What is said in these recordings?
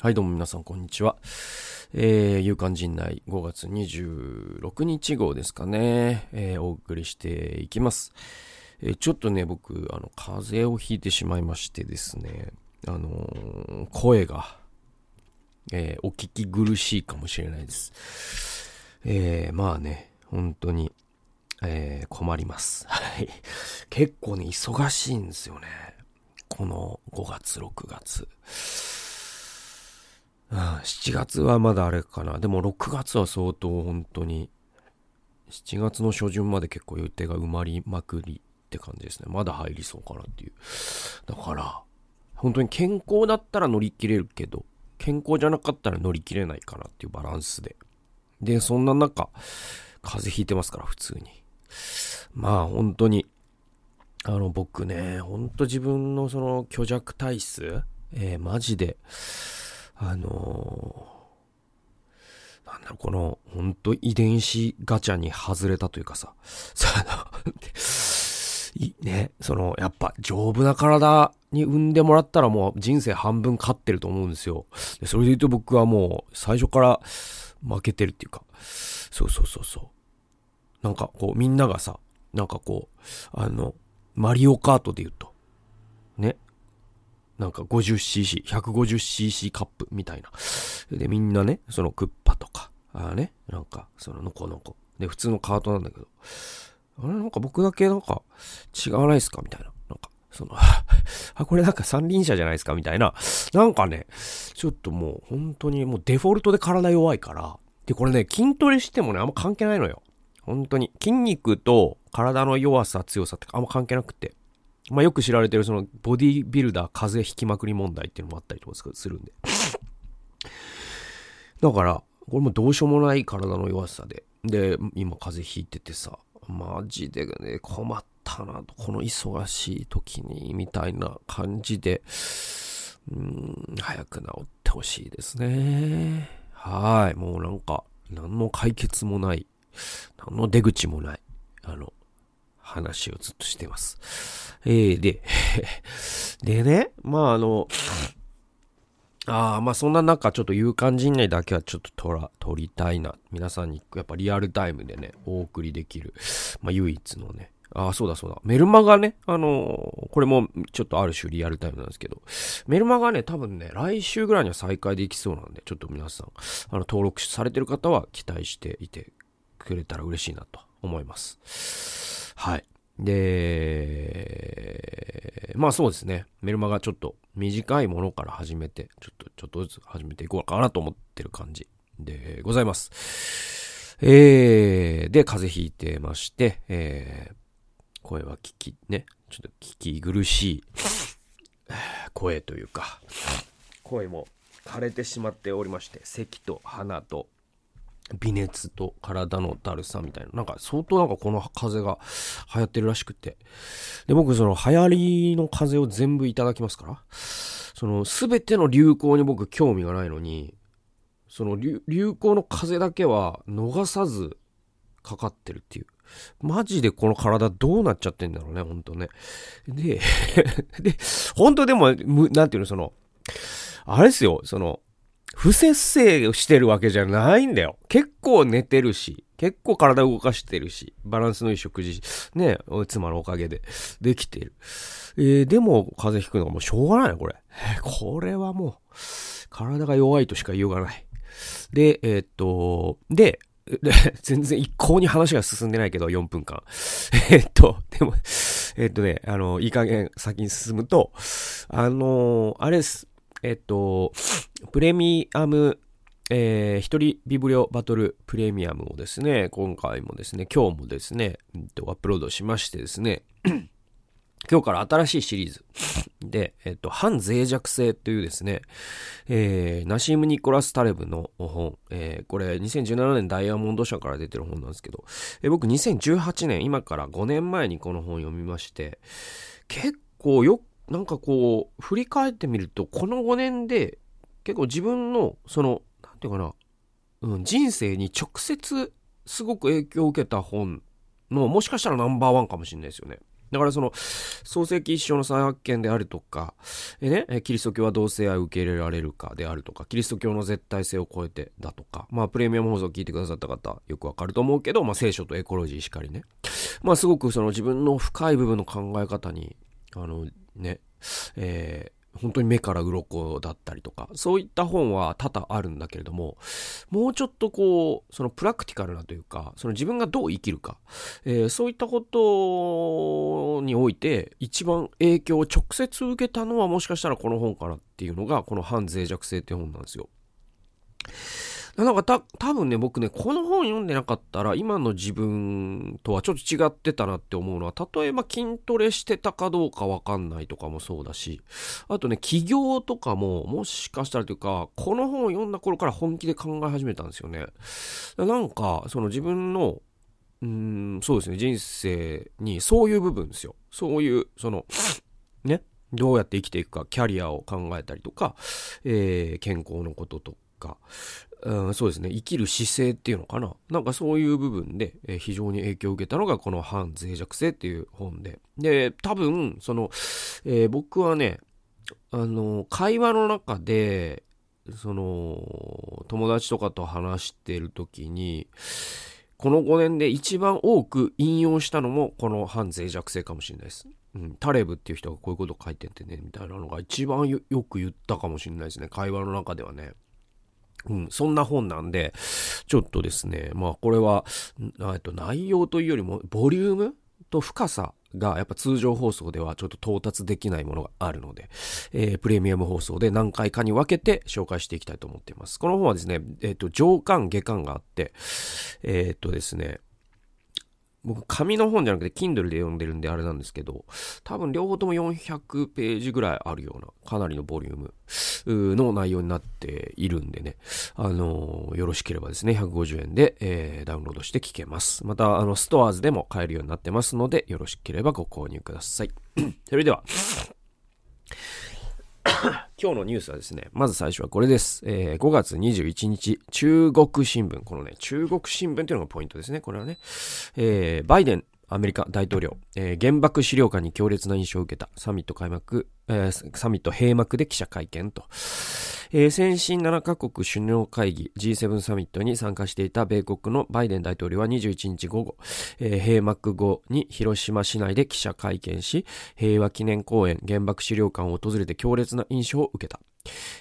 はい、どうも皆さん、こんにちは。えー、夕刊陣内5月26日号ですかね、えー、お送りしていきます。えー、ちょっとね、僕、あの、風邪をひいてしまいましてですね、あのー、声が、えー、お聞き苦しいかもしれないです。えー、まあね、本当に、えー、困ります。はい。結構ね、忙しいんですよね。この5月、6月。7月はまだあれかな。でも6月は相当本当に、7月の初旬まで結構予定が埋まりまくりって感じですね。まだ入りそうかなっていう。だから、本当に健康だったら乗り切れるけど、健康じゃなかったら乗り切れないかなっていうバランスで。で、そんな中、風邪ひいてますから、普通に。まあ、本当に、あの、僕ね、ほんと自分のその虚弱体質、えー、マジで、あのー、なんだろう、この、ほんと遺伝子ガチャに外れたというかさ、その ね、その、やっぱ丈夫な体に産んでもらったらもう人生半分勝ってると思うんですよ。でそれで言うと僕はもう最初から負けてるっていうか、そうそうそうそう。なんかこうみんながさ、なんかこう、あの、マリオカートで言うと、ね、なんか 50cc、150cc カップみたいな。で、みんなね、そのクッパとか、あね、なんか、そののこのこ。で、普通のカートなんだけど、あれなんか僕だけなんか違わないですかみたいな。なんか、その あ、これなんか三輪車じゃないですか？みたいな。なんかね、ちょっともう本当にもうデフォルトで体弱いから。で、これね、筋トレしてもね、あんま関係ないのよ。本当に。筋肉と体の弱さ、強さってあんま関係なくて。まあ、よく知られてるそのボディビルダー風邪ひきまくり問題っていうのもあったりとかするんで。だから、これもどうしようもない体の弱さで。で、今風邪ひいててさ、マジでね、困ったなと、この忙しい時に、みたいな感じで、うん、早く治ってほしいですね。はい。もうなんか、何の解決もない、何の出口もない、あの、話をずっとしてます。えー、で、でね、まああの、ああ、まあそんな中、ちょっと勇敢陣内だけはちょっと撮ら、撮りたいな。皆さんに、やっぱリアルタイムでね、お送りできる、まあ唯一のね、ああ、そうだそうだ。メルマガね、あのー、これもちょっとある種リアルタイムなんですけど、メルマガね、多分ね、来週ぐらいには再開できそうなんで、ちょっと皆さん、あの、登録されてる方は期待していてくれたら嬉しいなと思います。はい。で、まあそうですね。メルマガちょっと短いものから始めて、ちょっと、ちょっとずつ始めていこうかなと思ってる感じでございます。えー、で、風邪ひいてまして、えー、声は聞き、ね、ちょっと聞き苦しい声というか、声も枯れてしまっておりまして、咳と鼻と微熱と体のだるさみたいな。なんか相当なんかこの風邪が流行ってるらしくて。で、僕その流行りの風邪を全部いただきますから。その全ての流行に僕興味がないのに、その流行の風邪だけは逃さずかかってるっていう。マジでこの体どうなっちゃってんだろうね、ほんとね。で、で、本当でも、なんていうの、その、あれですよ、その、不節制してるわけじゃないんだよ。結構寝てるし、結構体動かしてるし、バランスのいい食事、ね、妻のおかげでできてる。えー、でも風邪ひくのがもうしょうがないこれ。これはもう、体が弱いとしか言いようがない。で、えー、っと、で、全然一向に話が進んでないけど、4分間。えっと、でも、えっとね、あの、いい加減先に進むと、あのあれです。えっと、プレミアム、えー、一人ビブリオバトルプレミアムをですね、今回もですね、今日もですね、アップロードしましてですね、今日から新しいシリーズ。で、えっと、反脆弱性というですね、えー、ナシーム・ニコラス・タレブの本、えー、これ2017年ダイヤモンド社から出てる本なんですけど、えー、僕2018年、今から5年前にこの本読みまして、結構よなんかこう、振り返ってみると、この5年で、結構自分の、その、なんていうかな、うん、人生に直接すごく影響を受けた本の、もしかしたらナンバーワンかもしれないですよね。だからその、創世記一章の再発見であるとか、えね、キリスト教は同性愛を受け入れられるかであるとか、キリスト教の絶対性を超えてだとか、まあプレミアム放送を聞いてくださった方、よくわかると思うけど、まあ聖書とエコロジーしかりね。まあすごくその自分の深い部分の考え方に、あのね、えー本当に目から鱗だったりとか、そういった本は多々あるんだけれども、もうちょっとこう、そのプラクティカルなというか、その自分がどう生きるか、えー、そういったことにおいて、一番影響を直接受けたのはもしかしたらこの本かなっていうのが、この反脆弱性って本なんですよ。なんかた、多分ね、僕ね、この本読んでなかったら、今の自分とはちょっと違ってたなって思うのは、例えば筋トレしてたかどうかわかんないとかもそうだし、あとね、起業とかも、もしかしたらというか、この本を読んだ頃から本気で考え始めたんですよね。なんか、その自分の、うん、そうですね、人生にそういう部分ですよ。そういう、その、ね、どうやって生きていくか、キャリアを考えたりとか、えー、健康のこととか、うん、そうですね、生きる姿勢っていうのかな。なんかそういう部分で、えー、非常に影響を受けたのがこの反脆弱性っていう本で。で、多分、その、えー、僕はね、あの、会話の中で、その、友達とかと話してる時に、この5年で一番多く引用したのもこの反脆弱性かもしれないです。うん、タレブっていう人がこういうこと書いててね、みたいなのが一番よく言ったかもしれないですね。会話の中ではね。うん、そんな本なんで、ちょっとですね、まあこれは、えっと、内容というよりも、ボリュームと深さがやっぱ通常放送ではちょっと到達できないものがあるので、えー、プレミアム放送で何回かに分けて紹介していきたいと思っています。この本はですね、えっ、と、上巻下巻があって、えっ、とですね、僕、紙の本じゃなくて、Kindle で読んでるんであれなんですけど、多分両方とも400ページぐらいあるような、かなりのボリュームの内容になっているんでね、あのー、よろしければですね、150円で、えー、ダウンロードして聞けます。また、あの、ストアーズでも買えるようになってますので、よろしければご購入ください。それでは、今日のニュースはですね、まず最初はこれです。えー、5月21日、中国新聞。このね、中国新聞というのがポイントですね。これはね、えー、バイデンアメリカ大統領、えー、原爆資料館に強烈な印象を受けたサミット開幕、えー、サミット閉幕で記者会見と、えー、先進7カ国首脳会議 G7 サミットに参加していた米国のバイデン大統領は21日午後、えー、閉幕後に広島市内で記者会見し、平和記念公園原爆資料館を訪れて強烈な印象を受けた。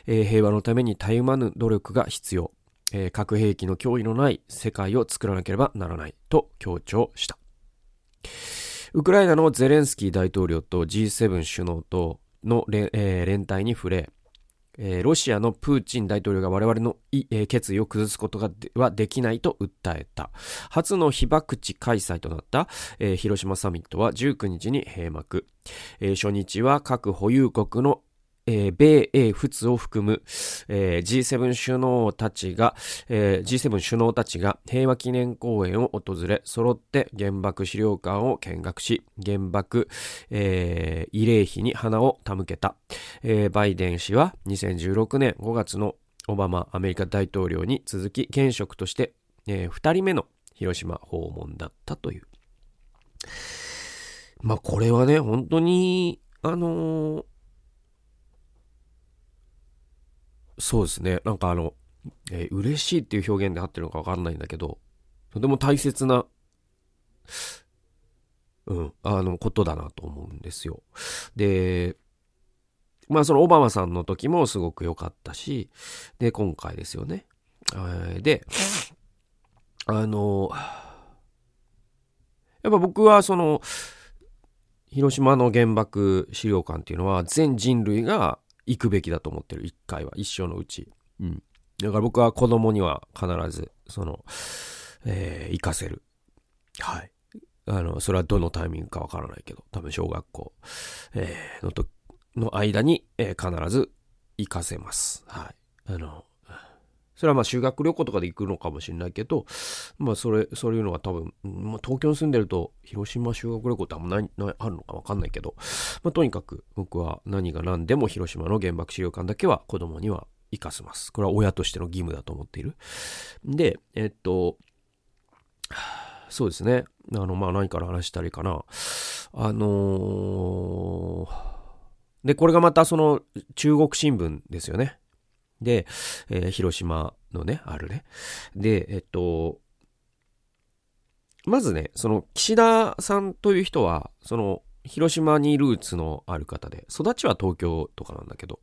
えー、平和のためにたゆまぬ努力が必要。えー、核兵器の脅威のない世界を作らなければならないと強調した。ウクライナのゼレンスキー大統領と G7 首脳との連,、えー、連帯に触れ、えー、ロシアのプーチン大統領が我々の、えー、決意を崩すことがではできないと訴えた。初の被爆地開催となった、えー、広島サミットは19日に閉幕。え、初日は各保有国のえー、米英仏を含む、えー、G7 首脳たちが、えー、G7 首脳たちが平和記念公園を訪れ、揃って原爆資料館を見学し、原爆、えー、慰霊碑に花を手向けた。えー、バイデン氏は2016年5月のオバマアメリカ大統領に続き現職として、えー、2人目の広島訪問だったという。まあこれはね、本当に、あのーそうですね。なんかあの、えー、嬉しいっていう表現で合ってるのかわかんないんだけど、とても大切な、うん、あの、ことだなと思うんですよ。で、まあそのオバマさんの時もすごく良かったし、で、今回ですよね。で、あの、やっぱ僕はその、広島の原爆資料館っていうのは全人類が行くべきだと思ってる、一回は、一生のうち。うん。だから僕は子供には必ず、その、えー、行かせる。はい。あの、それはどのタイミングかわからないけど、多分小学校、えー、のと、の間に、えー、必ず行かせます。はい。あの、それはまあ修学旅行とかで行くのかもしれないけど、まあそれ、そういうのは多分、まあ、東京に住んでると広島修学旅行ってあんまない、ないあるのかわかんないけど、まあとにかく僕は何が何でも広島の原爆資料館だけは子供には行かせます。これは親としての義務だと思っている。で、えっと、そうですね。あの、まあ何から話したらいいかな。あのー、で、これがまたその中国新聞ですよね。で、えー、広島のね、あるね。で、えっと、まずね、その岸田さんという人は、その広島にルーツのある方で、育ちは東京とかなんだけど、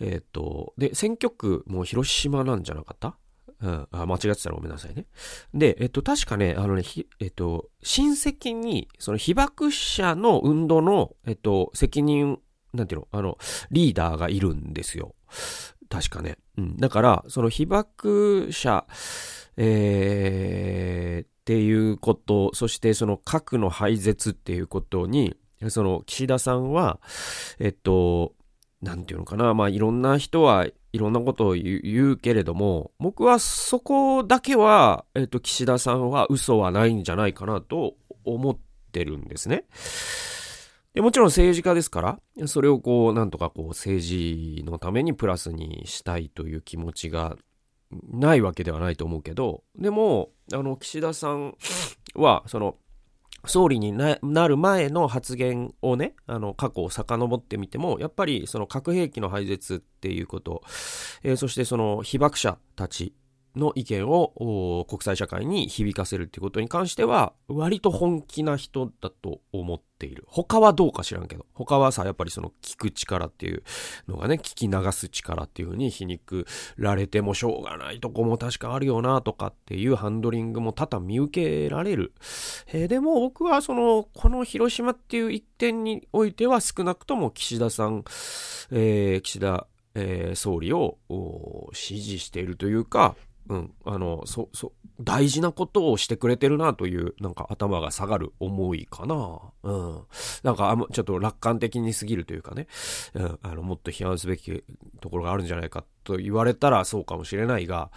えっと、で、選挙区も広島なんじゃなかった？うん、あ間違ってたらごめんなさいね。で、えっと、確かね、あのね、えっと、親戚に、その被爆者の運動の、えっと、責任、なんていうの、あの、リーダーがいるんですよ。確かね。うん。だから、その被爆者、えー、っていうこと、そしてその核の廃絶っていうことに、その岸田さんは、えっと、なんていうのかな、まあいろんな人はいろんなことを言うけれども、僕はそこだけは、えっと、岸田さんは嘘はないんじゃないかなと思ってるんですね。でもちろん政治家ですから、それをこう、なんとかこう、政治のためにプラスにしたいという気持ちがないわけではないと思うけど、でも、あの、岸田さんは、その、総理になる前の発言をね、あの、過去を遡ってみても、やっぱりその核兵器の廃絶っていうこと、えー、そしてその被爆者たちの意見を国際社会に響かせるっていうことに関しては、割と本気な人だと思っている。他はどうか知らんけど。他はさ、やっぱりその聞く力っていうのがね、聞き流す力っていう風に皮肉られてもしょうがないとこも確かあるよなとかっていうハンドリングも多々見受けられる。えー、でも僕はその、この広島っていう一点においては少なくとも岸田さん、えー、岸田えー、総理を支持しているというか、うん、あの、そ、そ、大事なことをしてくれてるなという、なんか頭が下がる思いかな。うん。なんかあ、ちょっと楽観的に過ぎるというかね、うん、あの、もっと批判すべきところがあるんじゃないかと言われたらそうかもしれないが、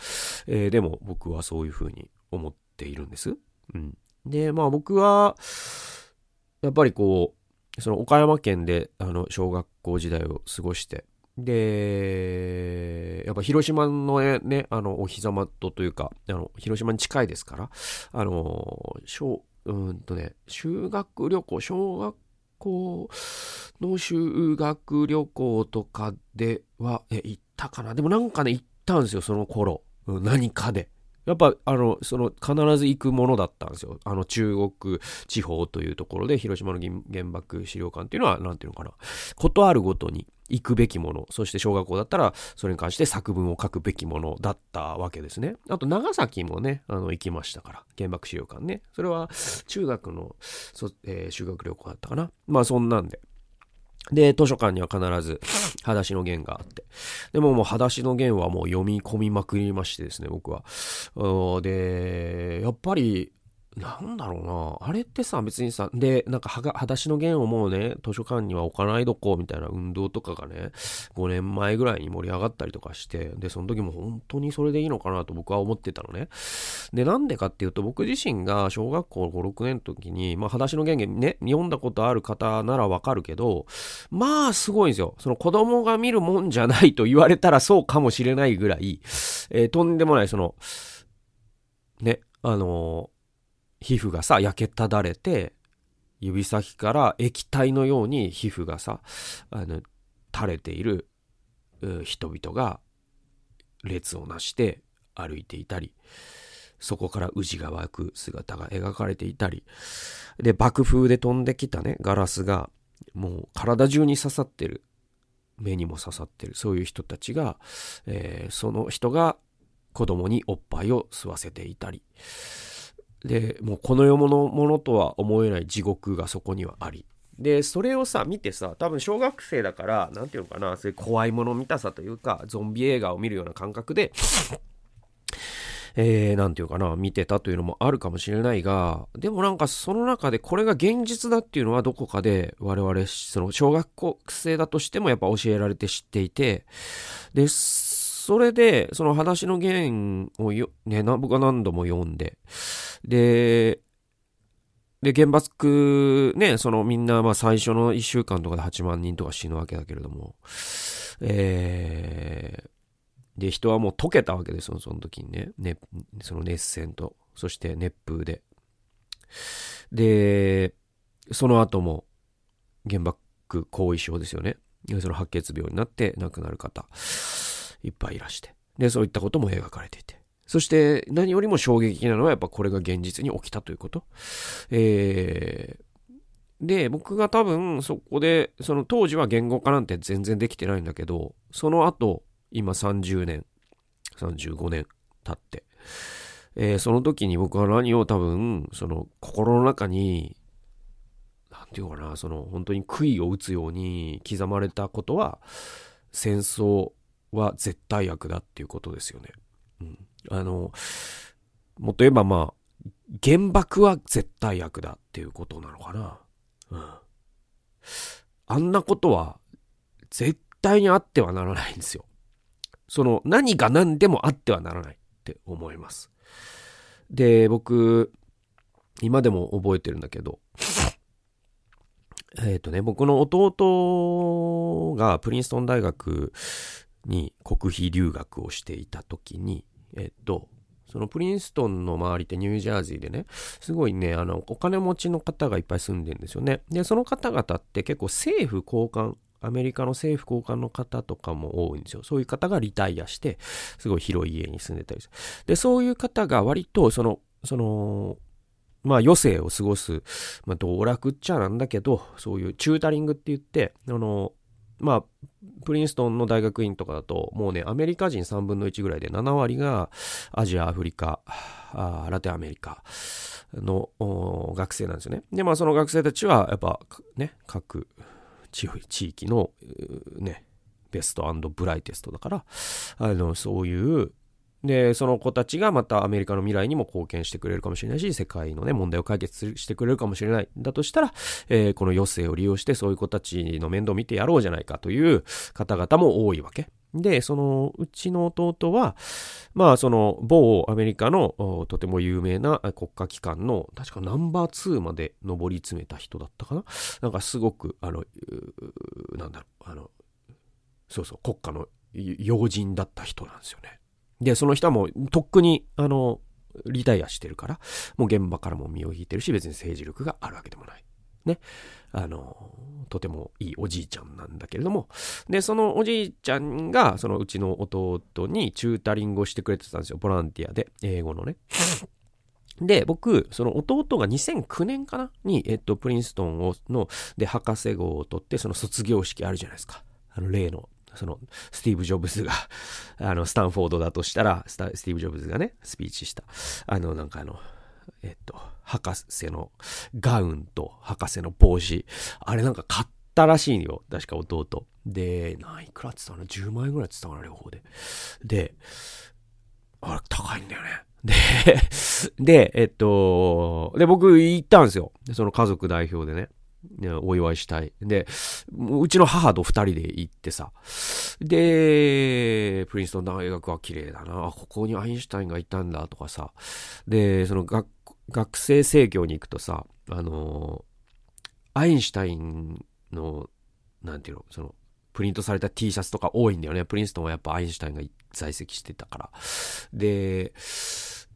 えー、でも僕はそういうふうに思っているんです。うん。で、まあ僕は、やっぱりこう、その岡山県で、あの、小学校時代を過ごして、で、やっぱ広島のね、あの、お膝元というか、あの、広島に近いですから、あの、小、うんとね、修学旅行、小学校の修学旅行とかでは、え、行ったかなでもなんかね、行ったんですよ、その頃。何かで。やっぱ、あの、その、必ず行くものだったんですよ。あの、中国地方というところで、広島の原爆資料館っていうのは、なんていうのかな。ことあるごとに行くべきもの。そして小学校だったら、それに関して作文を書くべきものだったわけですね。あと、長崎もね、あの、行きましたから。原爆資料館ね。それは、中学の、そえー、修学旅行だったかな。まあ、そんなんで。で、図書館には必ず、裸足の弦があって。でももう裸足の弦はもう読み込みまくりましてですね、僕は。で、やっぱり、なんだろうな。あれってさ、別にさ、で、なんか、はが、裸足の弦をもうね、図書館には置かないどこ、みたいな運動とかがね、5年前ぐらいに盛り上がったりとかして、で、その時も本当にそれでいいのかなと僕は思ってたのね。で、なんでかっていうと、僕自身が小学校5、6年の時に、まあ、裸足の弦ね、読んだことある方ならわかるけど、まあ、すごいんですよ。その子供が見るもんじゃないと言われたらそうかもしれないぐらい、えー、とんでもない、その、ね、あのー皮膚がさ、焼けただれて、指先から液体のように皮膚がさ、あの、垂れている人々が列をなして歩いていたり、そこから宇治が湧く姿が描かれていたり、で、爆風で飛んできたね、ガラスが、もう体中に刺さってる。目にも刺さってる。そういう人たちが、えー、その人が子供におっぱいを吸わせていたり、で、もうこの世のものとは思えない地獄がそこにはあり。で、それをさ、見てさ、多分小学生だから、なんていうのかな、そういう怖いもの見たさというか、ゾンビ映画を見るような感覚で、えー、ていうかな、見てたというのもあるかもしれないが、でもなんかその中でこれが現実だっていうのはどこかで我々、その小学生だとしてもやっぱ教えられて知っていて、です、それで、その裸足の弦をよ、ね、僕は何度も読んで、で、で、原爆、ね、そのみんな、まあ最初の1週間とかで8万人とか死ぬわけだけれども、えー、で、人はもう溶けたわけですよ、その時にね。ね、その熱戦と、そして熱風で。で、その後も原爆後遺症ですよね。その白血病になって亡くなる方、いっぱいいらして。で、そういったことも描かれていて。そして何よりも衝撃なのはやっぱこれが現実に起きたということ。えー、で、僕が多分そこで、その当時は言語化なんて全然できてないんだけど、その後、今30年、35年経って、えー、その時に僕は何を多分、その心の中になんていうかな、その本当に杭を打つように刻まれたことは、戦争は絶対悪だっていうことですよね。うん。あの、もっと言えばまあ、原爆は絶対悪だっていうことなのかな。うん。あんなことは絶対にあってはならないんですよ。その何が何でもあってはならないって思います。で、僕、今でも覚えてるんだけど、えっ、とね、僕の弟がプリンストン大学に国費留学をしていた時に、えっ、と、そのプリンストンの周りってニュージャージーでね、すごいね、あの、お金持ちの方がいっぱい住んでるんですよね。で、その方々って結構政府高官、アメリカの政府高官の方とかも多いんですよ。そういう方がリタイアして、すごい広い家に住んでたりする。で、そういう方が割と、その、その、まあ余生を過ごす、まあ道楽っちゃなんだけど、そういうチュータリングって言って、あの、まあ、プリンストンの大学院とかだと、もうね、アメリカ人3分の1ぐらいで7割がアジア、アフリカ、あラテンアメリカの学生なんですよね。で、まあその学生たちは、やっぱね、各地域のね、ベストブライテストだから、あの、そういうで、その子たちがまたアメリカの未来にも貢献してくれるかもしれないし、世界のね、問題を解決してくれるかもしれない。だとしたら、えー、この余生を利用してそういう子たちの面倒を見てやろうじゃないかという方々も多いわけ。で、そのうちの弟は、まあその某アメリカのとても有名な国家機関の確かナンバー2まで上り詰めた人だったかななんかすごく、あの、なんだろう、あの、そうそう、国家の要人だった人なんですよね。で、その人はもう、とっくに、あの、リタイアしてるから、もう現場からも身を引いてるし、別に政治力があるわけでもない。ね。あの、とてもいいおじいちゃんなんだけれども、で、そのおじいちゃんが、そのうちの弟にチュータリングをしてくれてたんですよ。ボランティアで、英語のね。で、僕、その弟が2009年かな？に、えっと、プリンストンをの、で、博士号を取って、その卒業式あるじゃないですか。あの、例のその、スティーブ・ジョブズがあの、スタンフォードだとしたら、スティーブ・ジョブズがね、スピーチした、あの、なんかあの、えっと、博士のガウンと博士の帽子、あれなんか買ったらしいよ。確か弟。で、何いくらって言ったの ?10 万円ぐらいって言ったかな、両方で。で、あれ、高いんだよね。で、で、えっと、で、僕行ったんですよ。その家族代表でね。お祝いしたい。で、うちの母と二人で行ってさ。で、プリンストン大学は綺麗だな。ここにアインシュタインがいたんだとかさ。で、その学、学生生協に行くとさ、あのアインシュタインの、なんていうの、その、プリントされた T シャツとか多いんだよね。プリンストンはやっぱアインシュタインが在籍してたから。で、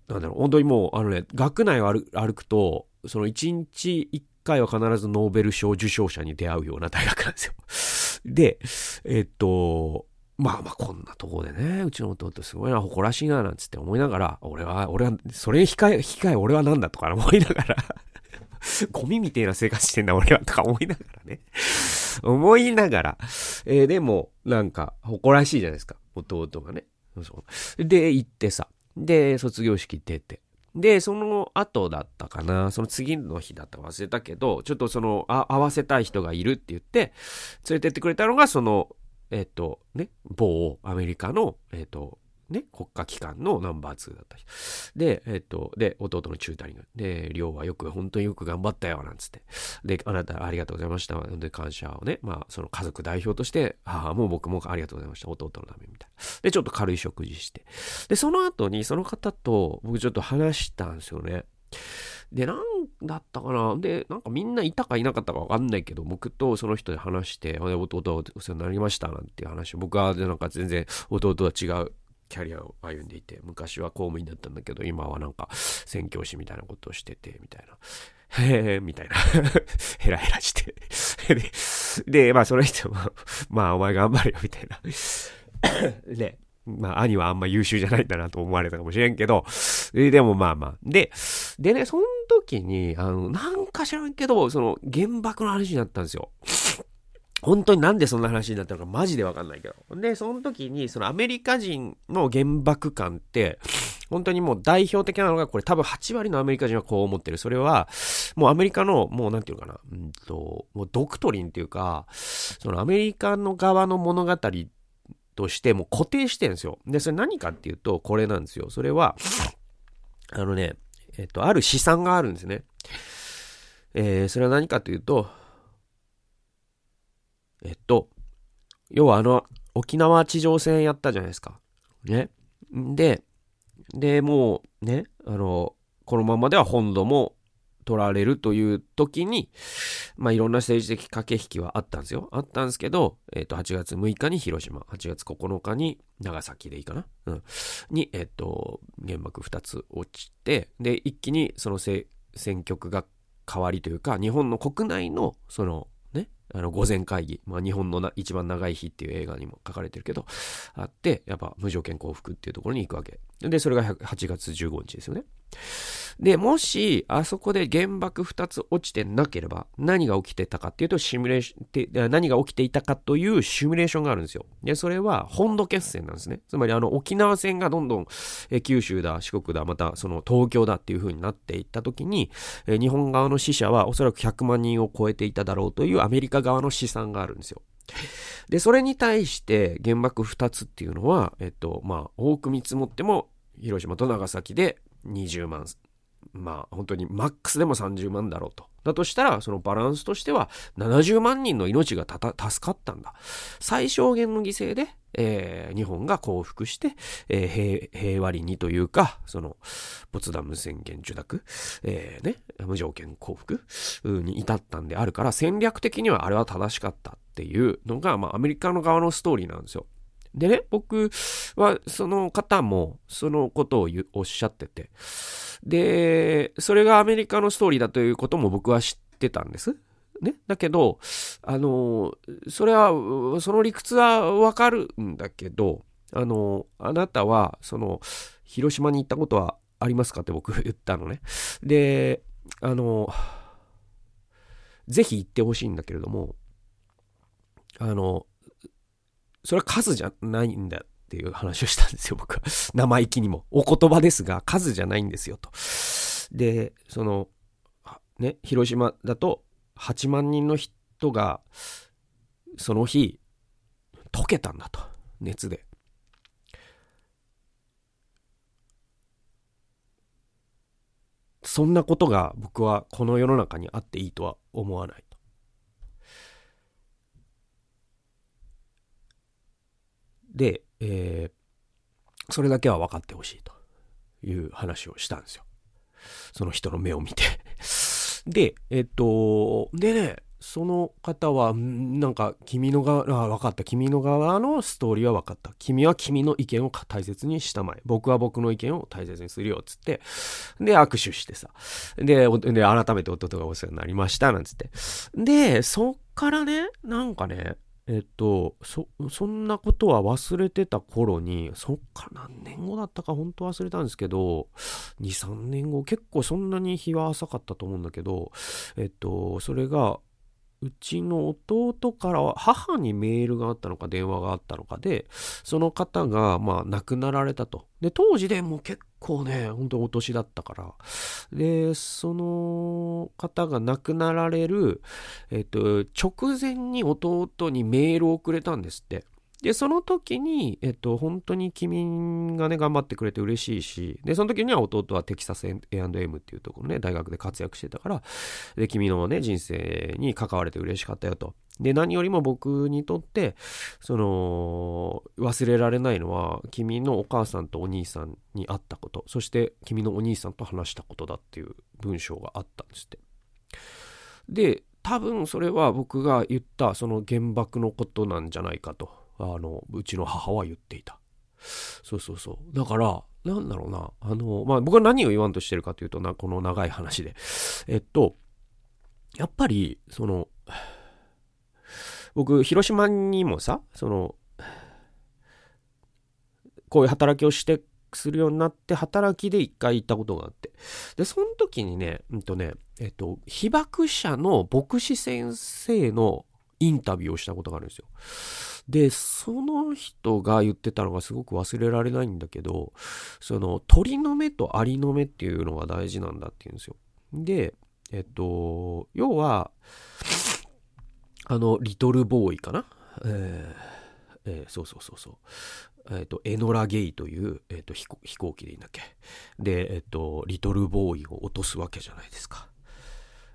なんだろう、本当にもう、あのね、学内を歩くと、その一日一回は必ずノーベル賞受賞者に出会うような大学なんですよ。で、えっと、まあまあこんなとこでね、うちの弟すごいな、誇らしいな、なんつって思いながら、俺は、俺は、それに控え、控え俺はなんだとか思いながら ゴミみたいな生活してんだ俺はとか思いながらね思いながら。えー、でも、なんか、誇らしいじゃないですか。弟がね。そうで、行ってさ。で、卒業式出て。で、その後だったかな、その次の日だったか忘れたけど、ちょっとその、あ、会わせたい人がいるって言って、連れてってくれたのが、その、えっ、と、ね、某アメリカの、えっ、と、ね、国家機関のナンバー2だった人。で、えっと、で、弟のチュータリング。で、りょうはよく、本当によく頑張ったよ、なんつって。で、あなたありがとうございました。で、感謝をね、まあ、その家族代表として、母も僕もありがとうございました。弟のためみたいな。で、ちょっと軽い食事して。で、その後に、その方と僕ちょっと話したんですよね。で、なんだったかなで、なんかみんないたかいなかったかわかんないけど、僕とその人で話して、弟はお世話になりましたなんていう話を、僕はなんか全然弟は違うキャリアを歩んでいて、昔は公務員だったんだけど、今はなんか宣教師みたいなことをしてて、みたいな。へえ、みたいな。ヘラヘラしてで。で、まあその人も、まあお前頑張れよ、みたいな。で、まあ兄はあんま優秀じゃないんだなと思われたかもしれんけど、でもまあまあ。で、でね、その時に、あの、なんか知らんけど、その原爆の話になったんですよ。本当になんでそんな話になったのかマジでわかんないけど。で、その時に、そのアメリカ人の原爆感って、本当にもう代表的なのが、これ多分8割のアメリカ人はこう思ってる。それは、もうアメリカの、もうなんていうのかな、うんと、もうドクトリンっていうか、そのアメリカの側の物語としてもう固定してるんですよ。で、それ何かっていうと、これなんですよ。それは、あのね、えっと、ある試算があるんですね。えー、それは何かというと、えっと、要はあの、沖縄地上戦やったじゃないですか。ね。で、で、もうね、あの、このままでは本土も取られるという時に、まあ、いろんな政治的駆け引きはあったんですよ。あったんですけど、えっ、と、8月6日に広島、8月9日に長崎でいいかなうん。に、えっ、と、原爆2つ落ちて、で、一気にその選挙区が変わりというか、日本の国内の、その、あの、午前会議。まあ、日本のな一番長い日っていう映画にも書かれてるけど、あって、やっぱ無条件降伏っていうところに行くわけ。で、それが8月15日ですよね。で、もし、あそこで原爆2つ落ちてなければ、何が起きてたかっていうと、シミュレーション、何が起きていたかというシミュレーションがあるんですよ。で、それは本土決戦なんですね。つまり、あの、沖縄戦がどんどん、え九州だ、四国だ、また、その東京だっていう風になっていった時に、え日本側の死者はおそらく100万人を超えていただろうというアメリカ側の試算があるんですよ。で、それに対して原爆2つっていうのは、えっと、まあ、多く見積もっても、広島と長崎で20万まあ本当にマックスでも30万だろうと。だとしたら、そのバランスとしては70万人の命が助かったんだ。最小限の犠牲で、えー、日本が降伏して、えー、平平和裏にというか、その、ポツダム宣言受諾、えー、ね、無条件降伏に至ったんであるから、戦略的にはあれは正しかったっていうのが、まあアメリカの側のストーリーなんですよ。でね、僕はその方もそのことをおっしゃってて、で、それがアメリカのストーリーだということも僕は知ってたんです。ね。だけど、あの、それは、その理屈はわかるんだけど、あの、あなたは、その、広島に行ったことはありますかって僕 言ったのね。で、あの、ぜひ行ってほしいんだけれども、あの、それは数じゃないんだっていう話をしたんですよ、僕は。生意気にも。お言葉ですが、数じゃないんですよ、と。で、その、ね、広島だと8万人の人が、その日、溶けたんだと。熱で。そんなことが僕はこの世の中にあっていいとは思わない。で、えー、それだけは分かってほしいという話をしたんですよ。その人の目を見て で、えっと、でね、その方は、なんか、君の側、あ、分かった。君の側のストーリーは分かった。君は君の意見を大切にしたまえ。僕は僕の意見を大切にするよ、つって。で、握手してさ。で、で改めて弟がお世話になりました、なんつって。で、そっからね、なんかね、えっと、そ、そんなことは忘れてた頃に、そっか何年後だったか本当忘れたんですけど、2、3年後、結構そんなに日は浅かったと思うんだけど、えっと、それが、うちの弟からは母にメールがあったのか電話があったのかで、その方が、まあ、亡くなられたと。で、当時でもう結構ね、本当お年だったから。で、その方が亡くなられる、えっと、直前に弟にメールをくれたんですって。で、その時に、えっと、本当に君がね、頑張ってくれて嬉しいし、で、その時には弟はテキサス A&M っていうところね、大学で活躍してたから、で、君のね、人生に関われて嬉しかったよと。で、何よりも僕にとって、その、忘れられないのは、君のお母さんとお兄さんに会ったこと、そして君のお兄さんと話したことだっていう文章があったんですって。で、多分それは僕が言ったその原爆のことなんじゃないかと。あの、うちの母は言っていた。そうそうそう。だから、なんだろうな。あの、まあ、僕は何を言わんとしてるかというとな、この長い話で。えっと、やっぱり、その、僕、広島にもさ、その、こういう働きをして、するようになって、働きで一回行ったことがあって。で、その時にね、うんとね、えっと、被爆者の牧師先生のインタビューをしたことがあるんですよ。で、その人が言ってたのがすごく忘れられないんだけど、その鳥の目とアリの目っていうのが大事なんだっていうんですよ。で、えっと、要は、あの、リトルボーイかな？えー、えー、そうそうそうそう。えっ、と、エノラ・ゲイという、えっ、ー、と飛行機でいいんだっけ？で、えっ、と、リトルボーイを落とすわけじゃないですか。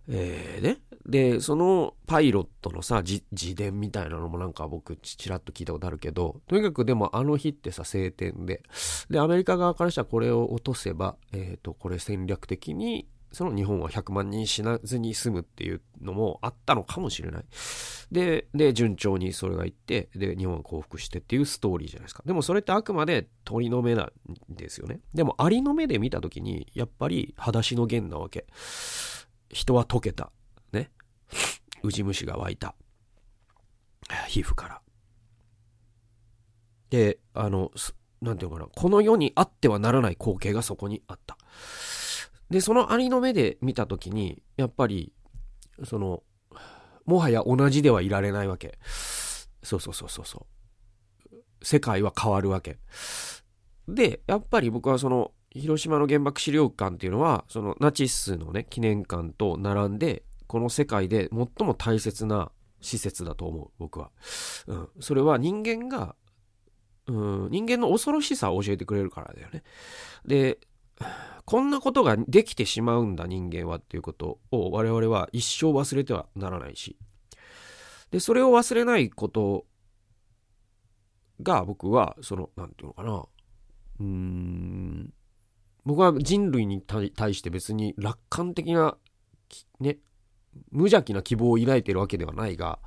えー、ね。で、そのパイロットのさ、自伝みたいなのもなんか僕ちらっと聞いたことあるけど、とにかくでもあの日ってさ、晴天で、で、アメリカ側からしたらこれを落とせば、え、ー、と、これ戦略的に、その日本は100万人死なずに済むっていうのもあったのかもしれない。で、で、順調にそれがいって、で、日本は降伏してっていうストーリーじゃないですか。でもそれってあくまで鳥の目なんですよね。でも、アリの目で見たときに、やっぱり裸足の弦なわけ。人は溶けた。ね。ウジ虫が湧いた。皮膚から。で、あの、なんていうのかな。この世にあってはならない光景がそこにあった。で、そのアリの目で見たときに、やっぱり、その、もはや同じではいられないわけ。そうそうそうそうそう。世界は変わるわけ。で、やっぱり僕はその、広島の原爆資料館っていうのは、そのナチスのね、記念館と並んで、この世界で最も大切な施設だと思う、僕は。うん。それは人間が、うん、人間の恐ろしさを教えてくれるからだよね。で、こんなことができてしまうんだ、人間はっていうことを我々は一生忘れてはならないし。で、それを忘れないことが僕は、その、なんていうのかな。うーん、僕は人類に対して別に楽観的な、ね、無邪気な希望を抱いてるわけではないが、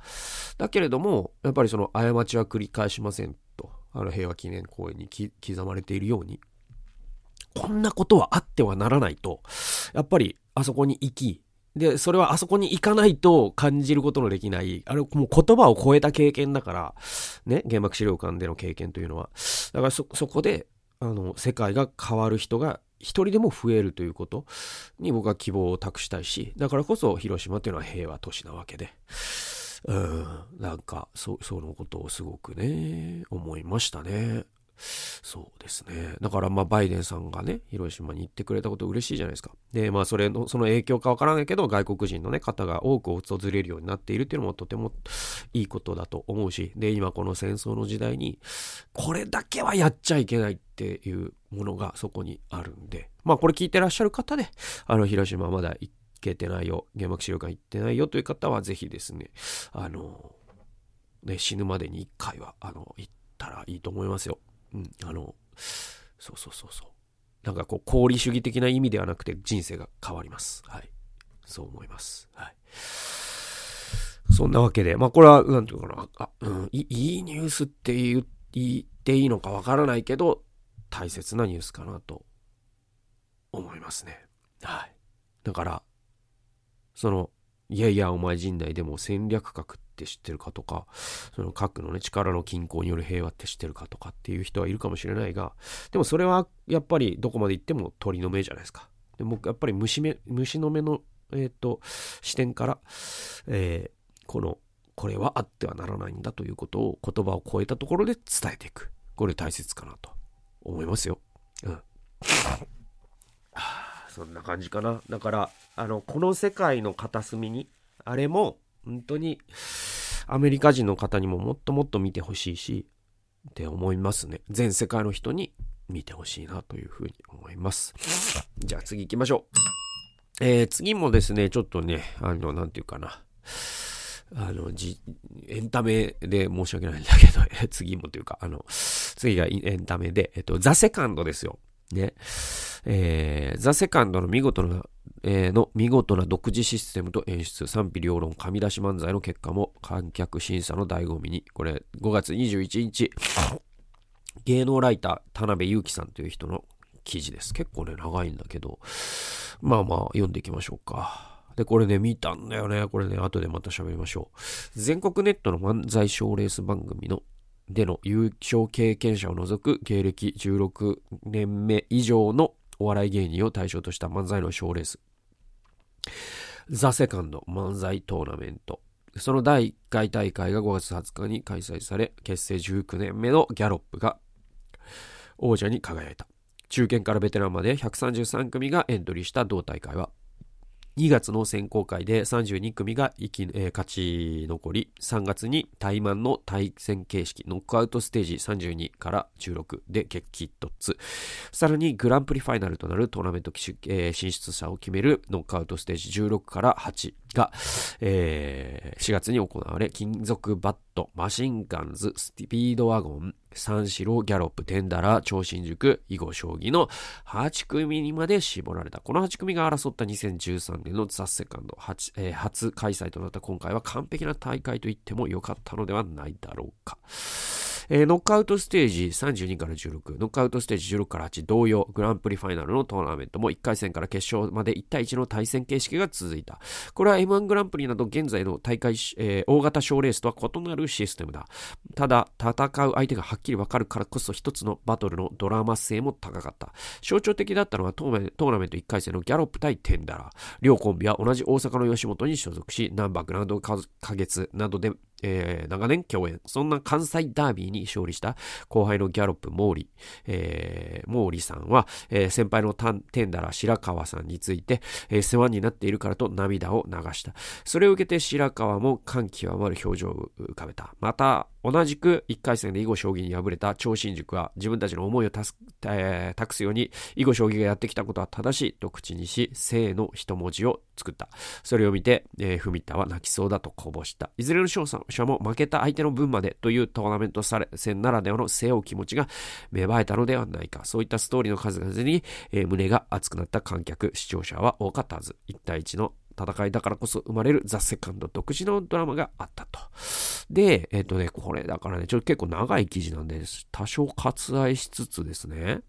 だけれども、やっぱりその過ちは繰り返しませんと、あの平和記念公園に刻まれているように、こんなことはあってはならないと、やっぱりあそこに行き、で、それはあそこに行かないと感じることのできない、あれもう言葉を超えた経験だから、ね、原爆資料館での経験というのは。だからそ、そこで、あの、世界が変わる人が一人でも増えるということに僕は希望を託したいし、だからこそ広島というのは平和都市なわけで、うん、なんか、そ、そのことをすごくね、思いましたね。そうですね。だからまあバイデンさんがね、広島に行ってくれたこと嬉しいじゃないですか。で、まあそれの、その影響かわからないけど、外国人のね、方が多く訪れるようになっているっていうのもとてもいいことだと思うし、で、今この戦争の時代に、これだけはやっちゃいけないっていうものがそこにあるんで、まあこれ聞いてらっしゃる方で、あの、広島まだ行けてないよ、原爆資料館行ってないよという方は、ぜひですね、あの、ね、死ぬまでに一回は、あの、行ったらいいと思いますよ。うん、あの、そうそうそうそう。なんかこう、功利主義的な意味ではなくて人生が変わります。はい。そう思います。はい。そんなわけで、まあこれは、なんていうかな、あ、うん、いいニュースって言っていいのかわからないけど、大切なニュースかなと思いますね。はい。だから、その、いやいや、お前陣内でも戦略核っって知ってるかとか、その核のね、力の均衡による平和って知ってるかとかっていう人はいるかもしれないが、でもそれはやっぱりどこまで行っても鳥の目じゃないですか。で僕、やっぱり虫目、虫の目の、えっ、ー、と、視点から、えー、この、これはあってはならないんだということを言葉を超えたところで伝えていく。これ大切かなと思いますよ。うん。そんな感じかな。だから、あの、この世界の片隅に、あれも、本当に、アメリカ人の方にももっともっと見てほしいし、って思いますね。全世界の人に見てほしいなというふうに思います。じゃあ次行きましょう。えー、次もですね、ちょっとね、あの、なんていうかな。あの、じ、エンタメで申し訳ないんだけど、次もというか、あの、次がエンタメで、えっと、ザ・セカンドですよ。ね。えー、ザ・セカンドの見事な、えー、の見事な独自システムと演出、賛否両論、神出し漫才の結果も観客審査の醍醐味に、これ5月21日、芸能ライター、田辺祐樹さんという人の記事です。結構ね、長いんだけど、まあまあ、読んでいきましょうか。で、これね、見たんだよね。これね、後でまた喋りましょう。全国ネットの漫才賞レース番組のでの優勝経験者を除く芸歴16年目以上のお笑い芸人を対象とした漫才の賞レース。ザ・セカンド漫才トーナメント。その第1回大会が5月20日に開催され、結成19年目のギャロップが王者に輝いた。中堅からベテランまで133組がエントリーした同大会は、2月の選考会で32組が生き、えー、勝ち残り、3月に対マンの対戦形式、ノックアウトステージ32から16で激突。さらにグランプリファイナルとなるトーナメント、えー、進出者を決めるノックアウトステージ16から8が、えー、4月に行われ、金属バット、マシンガンズ、スピードワゴン、三四郎、ギャロップ、テンダラー、超新塾、囲碁将棋の8組にまで絞られた。この8組が争った2023年のザ・セカンド、えー、初開催となった今回は完璧な大会と言っても良かったのではないだろうか。えー、ノックアウトステージ32から16、ノックアウトステージ16から8同様、グランプリファイナルのトーナメントも1回戦から決勝まで1対1の対戦形式が続いた。これは M1 グランプリなど現在の大会、えー、大型賞レースとは異なるシステムだ。ただ、戦う相手がはっきりわかるからこそ一つのバトルのドラマ性も高かった。象徴的だったのはトーナメント1回戦のギャロップ対テンダラー。両コンビは同じ大阪の吉本に所属し、ナンバーグランド花月などでえー、長年共演。そんな関西ダービーに勝利した後輩のギャロップ、毛利、えー、毛利さんは、えー、先輩のテンダラ白川さんについて、えー、世話になっているからと涙を流した。それを受けて白川も感極まる表情を浮かべた。また、同じく1回戦で囲碁将棋に敗れた超新塾は自分たちの思いをたす、えー、託すように囲碁将棋がやってきたことは正しいと口にし、生の一文字を作った。それを見て、えー、文田は泣きそうだとこぼした。いずれの勝者も負けた相手の分までというトーナメント戦ならではの背負う気持ちが芽生えたのではないか。そういったストーリーの数々に、えー、胸が熱くなった観客、視聴者は多かったはず。1対1の戦いだからこそ生まれるザ・セカンド独自のドラマがあったと。で、えっ、ー、とね、これだからね、ちょっと結構長い記事なんです。多少割愛しつつですね、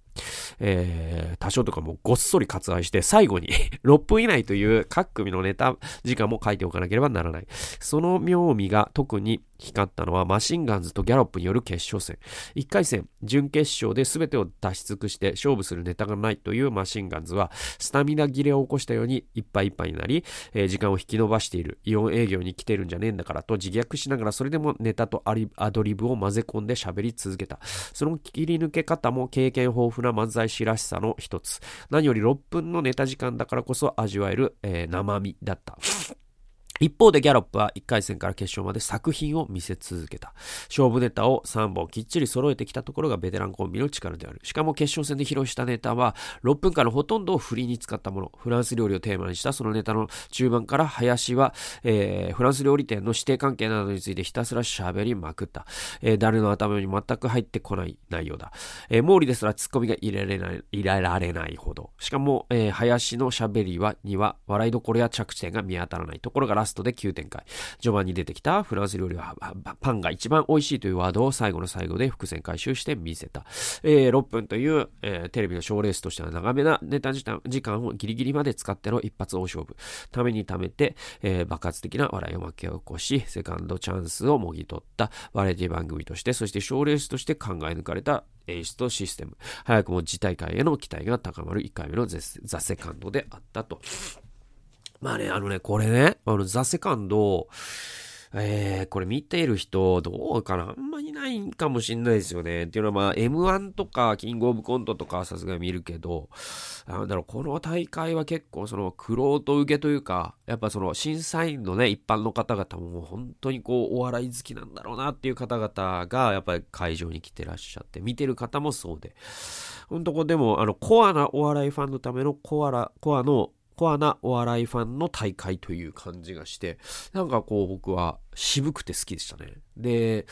えー、多少とかもうごっそり割愛して、最後に 6分以内という各組のネタ時間も書いておかなければならない。その妙味が特に光ったのはマシンガンズとギャロップによる決勝戦。1回戦、準決勝で全てを出し尽くして勝負するネタがないというマシンガンズは、スタミナ切れを起こしたようにいっぱいいっぱいになり、えー、時間を引き延ばしている。イオン営業に来てるんじゃねえんだからと自虐しながらそれでもネタとアドリブを混ぜ込んで喋り続けた。その切り抜け方も経験豊富な漫才師らしさの一つ。何より6分のネタ時間だからこそ味わえる、えー、生身だった。一方でギャロップは1回戦から決勝まで作品を見せ続けた。勝負ネタを3本きっちり揃えてきたところがベテランコンビの力である。しかも決勝戦で披露したネタは6分間のほとんどを振りに使ったもの。フランス料理をテーマにしたそのネタの中盤から林は、えー、フランス料理店の指定関係などについてひたすら喋りまくった。えー、誰の頭に全く入ってこない内容だ。えー、毛利ですらツッコミが入れられない、入れられないほど。しかも、えー、林の喋りは、には笑いどころや着地点が見当たらないところがラストで急展開。序盤に出てきたフランス料理はパンが一番美味しいというワードを最後の最後で伏線回収して見せた。えー、6分という、えー、テレビの賞レースとしては長めなネタ時間をギリギリまで使っての一発大勝負。ためにためて、えー、爆発的な笑いを巻き起こし、セカンドチャンスをもぎ取ったバラエティ番組として、そして賞レースとして考え抜かれた演出とシステム。早くも次大会への期待が高まる1回目のザ・セカンドであったと。まあね、あのね、これね、あの、ザ・セカンド、えー、これ見ている人、どうかな？あんまりないかもしんないですよね。っていうのはまあ、M1 とか、キングオブコントとかさすがに見るけど、なんだろう、この大会は結構その、クロート受けというか、やっぱその、審査員のね、一般の方々も本当にこう、お笑い好きなんだろうなっていう方々が、やっぱり会場に来てらっしゃって、見てる方もそうで、本当こでも、あの、コアなお笑いファンのためのコアラ、コアのコアなお笑いファンの大会という感じがして、なんかこう僕は渋くて好きでしたね。で、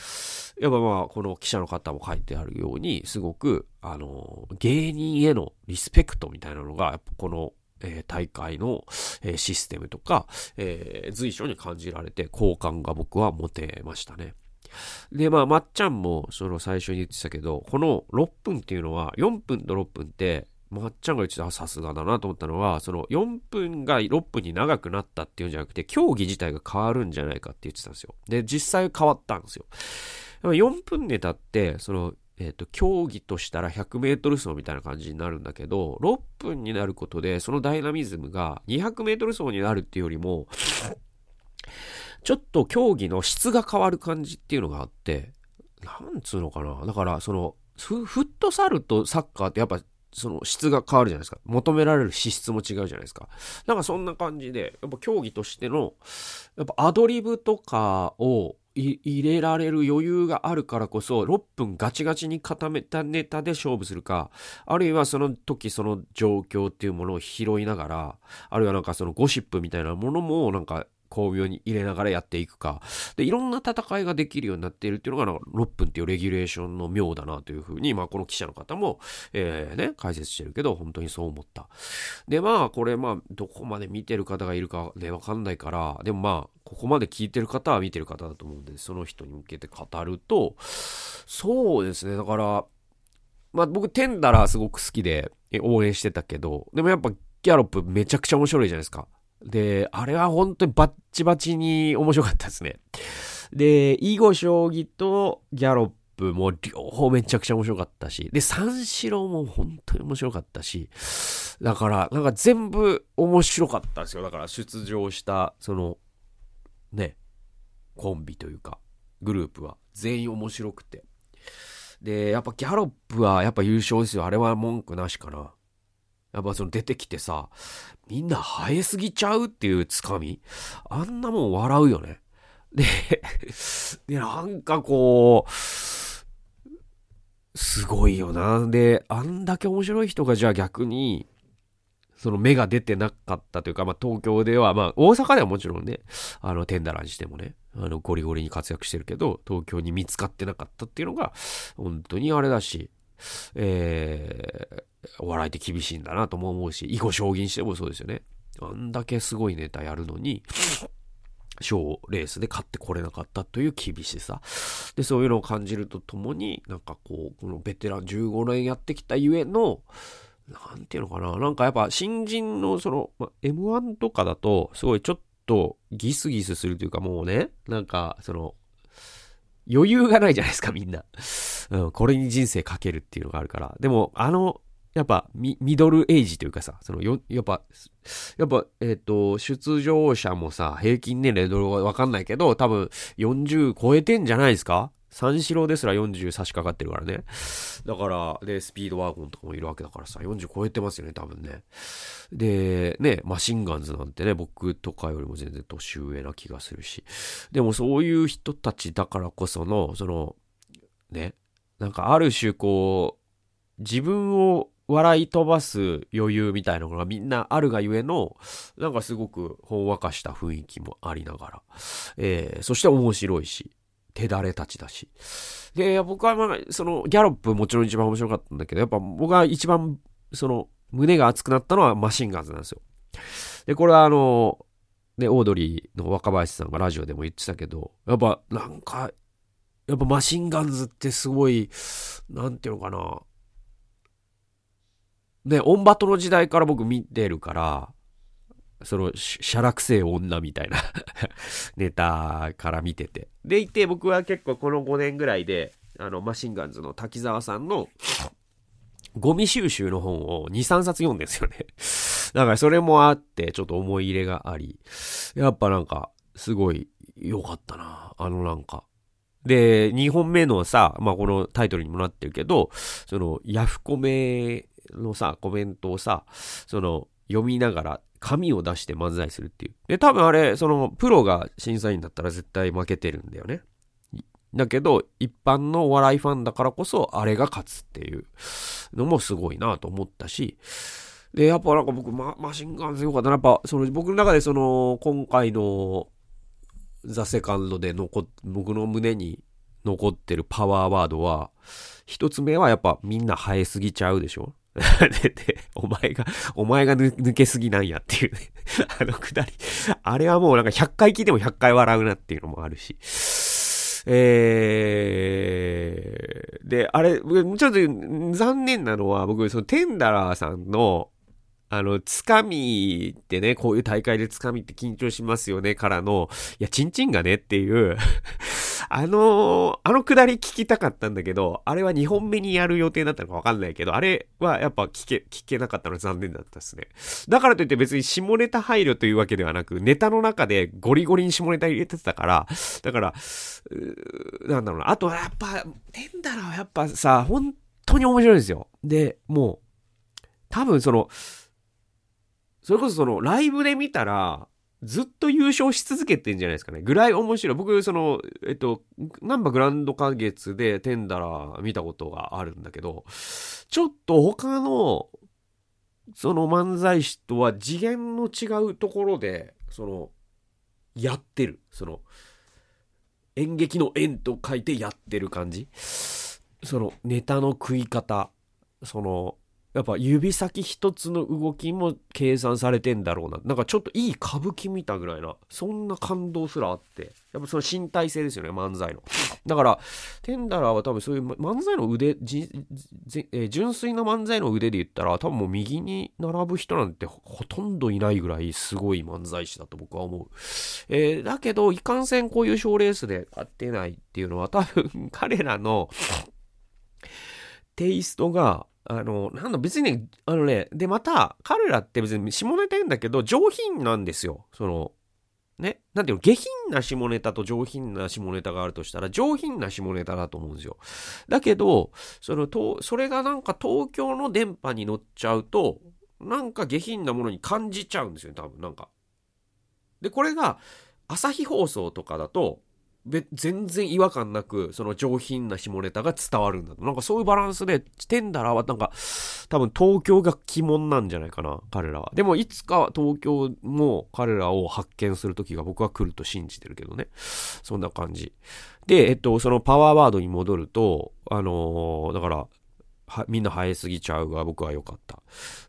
やっぱまあこの記者の方も書いてあるように、すごくあの芸人へのリスペクトみたいなのが、やっぱこのえー、大会の、えー、システムとか、えー、随所に感じられて好感が僕は持てましたね。で、まあ、まっちゃんもその最初に言ってたけど、この6分っていうのは、4分と6分ってまっちゃんが言ってた、さすがだなと思ったのは、その4分が6分に長くなったっていうんじゃなくて、競技自体が変わるんじゃないかって言ってたんですよ。で、実際変わったんですよ。4分ネタって、その、えっ、ー、と、競技としたら100メートル走みたいな感じになるんだけど、6分になることで、そのダイナミズムが200メートル走になるっていうよりも、ちょっと競技の質が変わる感じっていうのがあって、なんつうのかな。だから、その、フットサルとサッカーってやっぱその質が変わるじゃないですか。求められる資質も違うじゃないですか。なんかそんな感じで、やっぱ競技としての、やっぱアドリブとかを入れられる余裕があるからこそ、6分ガチガチに固めたネタで勝負するか、あるいはその時その状況っていうものを拾いながら、あるいはなんかそのゴシップみたいなものもなんか巧妙に入れながらやっていくか。で、いろんな戦いができるようになっているっていうのが、6分っていうレギュレーションの妙だなというふうに、まあ、この記者の方も、えー、ね、解説してるけど、本当にそう思った。で、まあ、これ、まあ、どこまで見てる方がいるかね、わかんないから、でもまあ、ここまで聞いてる方は見てる方だと思うんで、その人に向けて語ると、そうですね、だから、まあ僕、テンダラーすごく好きで応援してたけど、でもやっぱギャロップめちゃくちゃ面白いじゃないですか。で、あれは本当にバッチバチに面白かったですね。で、囲碁将棋とギャロップも両方めちゃくちゃ面白かったし、で、三四郎も本当に面白かったし、だから、なんか全部面白かったんですよ。だから出場した、その、ね、コンビというか、グループは全員面白くて。で、やっぱギャロップはやっぱ優勝ですよ。あれは文句なしかな。やっぱその出てきてさ、みんな生えすぎちゃうっていうつかみあんなもん笑うよね。で、で、なんかこう、すごいよな。で、あんだけ面白い人がじゃあ逆に、その目が出てなかったというか、まあ東京では、まあ大阪ではもちろんね、あの、テンダラーにしてもね、あの、ゴリゴリに活躍してるけど、東京に見つかってなかったっていうのが、本当にあれだし、えー、お笑いって厳しいんだなとも思うし、囲碁将棋にしてもそうですよね。あんだけすごいネタやるのに、賞レースで勝ってこれなかったという厳しさ。で、そういうのを感じるとともに、なんかこう、このベテラン15年やってきたゆえの、なんていうのかな。なんかやっぱ新人のその、ま、M1 とかだと、すごいちょっとギスギスするというかもうね、なんかその、余裕がないじゃないですか、みんな。うん、これに人生かけるっていうのがあるから。でも、あの、やっぱミ、ミドルエイジというかさ、そのよ、やっぱ、やっぱ、えっ、ー、と、出場者もさ、平均年齢どれかわかんないけど、多分40超えてんじゃないですか？三四郎ですら40差し掛かってるからね。だから、で、スピードワーゴンとかもいるわけだからさ、40超えてますよね、多分ね。で、ね、マシンガンズなんてね、僕とかよりも全然年上な気がするし。でもそういう人たちだからこその、その、ね、なんかある種こう、自分を笑い飛ばす余裕みたいなのがみんなあるがゆえの、なんかすごくほんわかした雰囲気もありながら、えー、そして面白いし、手だれたちだし。で、僕はまあ、その、ギャロップもちろん一番面白かったんだけど、やっぱ僕が一番、その、胸が熱くなったのはマシンガンズなんですよ。で、これはあの、ね、オードリーの若林さんがラジオでも言ってたけど、やっぱなんか、やっぱマシンガンズってすごい、なんていうのかな、ね、オンバトの時代から僕見てるから、その、しゃらくせえ女みたいな ネタから見てて。でいて、僕は結構この5年ぐらいで、あの、マシンガンズの滝沢さんの、ゴミ収集の本を2、3冊読んでんすよね。だからそれもあって、ちょっと思い入れがあり、やっぱなんか、すごい良かったな。あのなんか。で、2本目のさ、まあこのタイトルにもなってるけど、その、ヤフコメのさ、コメントをさ、その、読みながら、紙を出して漫才するっていう。で、多分あれ、その、プロが審査員だったら絶対負けてるんだよね。だけど、一般のお笑いファンだからこそ、あれが勝つっていうのもすごいなと思ったし、で、やっぱなんか僕、ママシンガンズよかったな。やっぱ、その、僕の中でその、今回の、ザ・セカンドで残っ、僕の胸に残ってるパワーワードは、一つ目はやっぱみんな生えすぎちゃうでしょ で、で、お前が、お前が抜けすぎなんやっていうね あのくだり。あれはもうなんか100回聞いても100回笑うなっていうのもあるし。えー、で、あれ、ちょっと残念なのは、僕、そのテンダラーさんの、あの、つかみってね、こういう大会でつかみって緊張しますよね、からの、いや、チンチンがねっていうあのあのくだり聞きたかったんだけど、あれは2本目にやる予定だったのかわかんないけど、あれはやっぱ聞け、聞けなかったの残念だったですね。だからといって別に下ネタ配慮というわけではなく、ネタの中でゴリゴリに下ネタ入れてたから、だから、なんだろうな。あとはやっぱ、テンダラはやっぱさ、本当に面白いんですよ。で、もう、多分その、それこそそのライブで見たら、ずっと優勝し続けてんじゃないですかね。ぐらい面白い。僕、その、えっと、ナンバグランド花月でテンダラ見たことがあるんだけど、ちょっと他の、その漫才師とは次元の違うところで、その、やってる。その、演劇の縁と書いてやってる感じ。その、ネタの食い方。その、やっぱ指先一つの動きも計算されてんだろうな。なんかちょっといい歌舞伎見たぐらいな、そんな感動すらあって。やっぱその身体性ですよね、漫才の。だから、テンダラーは多分そういう漫才の腕、じえ純粋な漫才の腕で言ったら、多分もう右に並ぶ人なんてほとんどいないぐらいすごい漫才師だと僕は思う。えー、だけど、いかんせんこういう賞レースで勝ってないっていうのは多分彼らのテイストがあの、なんだ、別にね、あのね、で、また、彼らって別に下ネタ言うんだけど、上品なんですよ。その、ね、なんていうの、下品な下ネタと上品な下ネタがあるとしたら、上品な下ネタだと思うんですよ。だけど、その、と、それがなんか東京の電波に乗っちゃうと、なんか下品なものに感じちゃうんですよ、多分、なんか。で、これが、朝日放送とかだと、全然違和感なく、その上品な下ネタが伝わるんだと。なんかそういうバランスで、テンダラーはなんか、多分東京が鬼門なんじゃないかな、彼らは。でもいつか東京も彼らを発見する時が僕は来ると信じてるけどね。そんな感じ。で、えっと、そのパワーワードに戻ると、あのー、だから、は、みんな生えすぎちゃうが僕は良かった。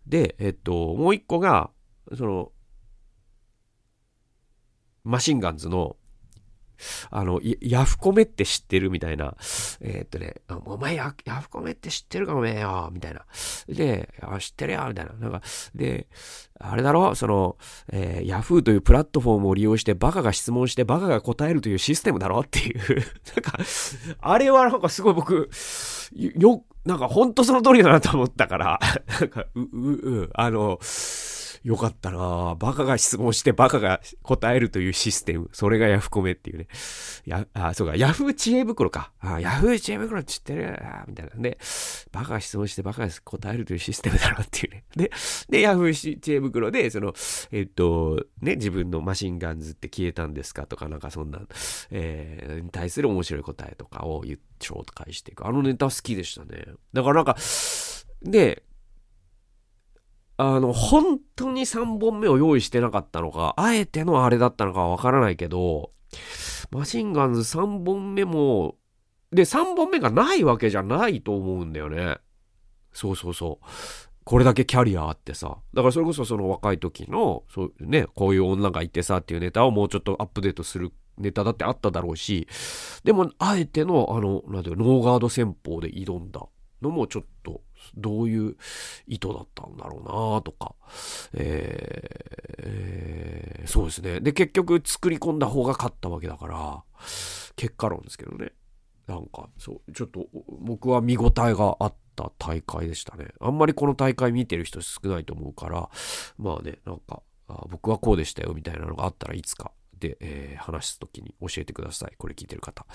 で、えっと、もう一個が、その、マシンガンズの、あの、ヤフコメって知ってるみたいな。えー、っとね、お前ヤフコメって知ってるかおめえよ、みたいな。で、あ知ってるよ、みたいな。なんか、で、あれだろ？その、えー、ヤフーというプラットフォームを利用してバカが質問してバカが答えるというシステムだろ？っていう なんか、あれはなんかすごい僕、よ、なんかほんとその通りだなと思ったから、なんか、う、う、う、あの、よかったなバカが質問してバカが答えるというシステム。それがヤフコメっていうね。や、あ、そうか、ヤフー知恵袋か。あ、ヤフー知恵袋って知ってるみたいな。で、バカが質問してバカが答えるというシステムだなっていうね。で、で、ヤフー知恵袋で、その、えっと、ね、自分のマシンガンズって消えたんですかとか、なんかそんな、えー、に対する面白い答えとかを言って、紹介していく。あのネタ好きでしたね。だからなんか、で、あの、本当に3本目を用意してなかったのか、あえてのあれだったのかはわからないけど、マシンガンズ3本目も、で、3本目がないわけじゃないと思うんだよね。そうそうそう。これだけキャリアあってさ。だからそれこそその若い時の、そうね、こういう女がいてさっていうネタをもうちょっとアップデートするネタだってあっただろうし、でも、あえての、あの、なんていうノーガード戦法で挑んだのもちょっとどういう意図だったんだろうなとか、えー、そうですね。で、結局作り込んだ方が勝ったわけだから、結果論ですけどね。なんか、そう、ちょっと僕は見応えがあった大会でしたね。あんまりこの大会見てる人少ないと思うから、まあね、なんか、あ僕はこうでしたよみたいなのがあったらいつかで、えー、話すときに教えてください。これ聞いてる方。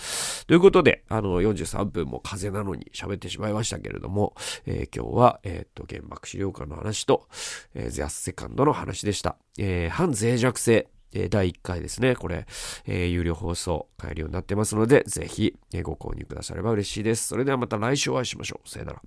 ということで、あの、43分も風なのに喋ってしまいましたけれども、えー、今日は、えっ、と、原爆資料館の話と、え、ゼアスセカンドの話でした。え、反脆弱性。え第1回ですね。これ、えー、有料放送買えるようになってますので、ぜひ、えご購入くだされば嬉しいです。それではまた来週お会いしましょう。さよなら。